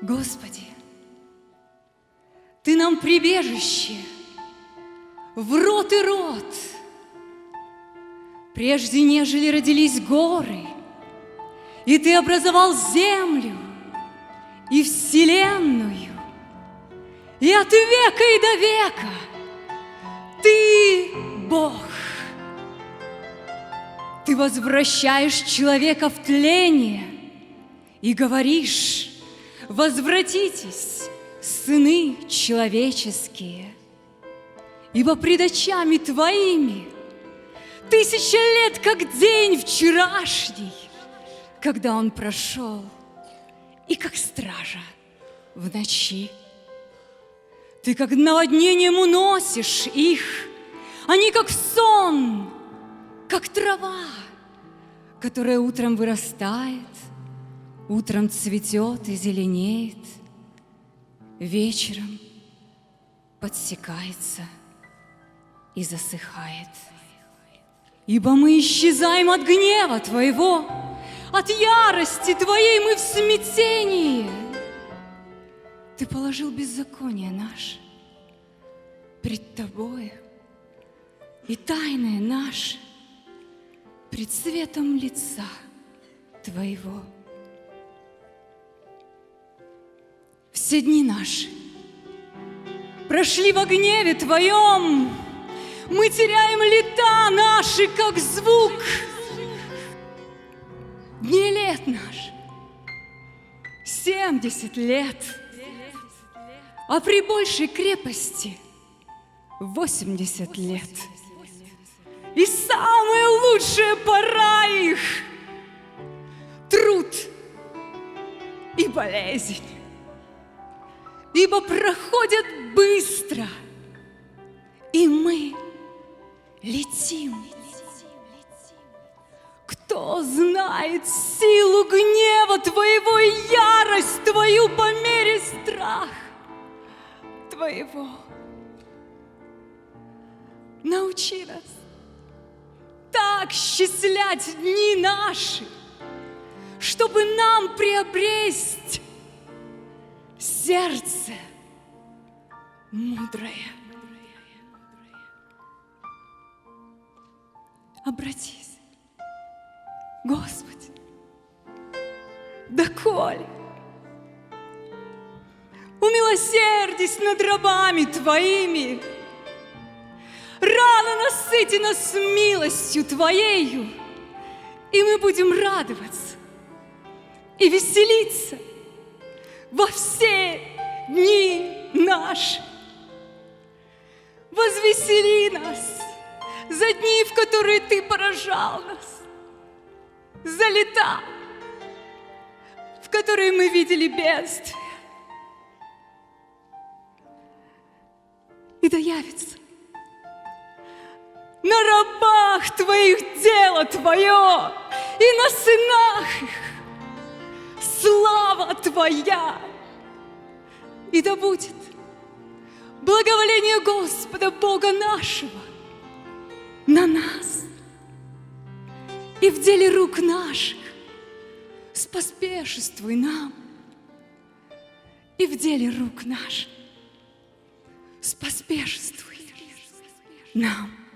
Господи, Ты нам прибежище в рот и рот, Прежде нежели родились горы, И Ты образовал землю и вселенную, И от века и до века Ты Бог. Ты возвращаешь человека в тление и говоришь, возвратитесь, сыны человеческие, ибо пред очами твоими тысяча лет, как день вчерашний, когда он прошел, и как стража в ночи. Ты как наводнением уносишь их, они как сон, как трава, которая утром вырастает, утром цветет и зеленеет, вечером подсекается и засыхает. Ибо мы исчезаем от гнева Твоего, от ярости Твоей мы в смятении. Ты положил беззаконие наше пред Тобою, и тайное наше пред светом лица Твоего. Все дни наши прошли во гневе Твоем, мы теряем лета наши, как звук. Дни лет наш семьдесят лет, а при большей крепости восемьдесят лет. И самая лучшая пора их — труд и болезнь. Ибо проходят быстро, и мы летим. Кто знает силу гнева Твоего и ярость Твою по мере страх Твоего? Научи нас так счислять дни наши, чтобы нам приобресть сердце мудрое. Обратись, Господи, доколе умилосердись над рабами Твоими, рано насыти нас милостью Твоею, и мы будем радоваться и веселиться во все дни наши. Возвесели нас за дни, в которые Ты поражал нас, за лета, в которые мы видели бедствие. И да явится на рабах Твоих дело Твое и на сынах их Твоя. И да будет благоволение Господа Бога нашего на нас и в деле рук наших споспешествуй нам и в деле рук наших споспешествуй нам.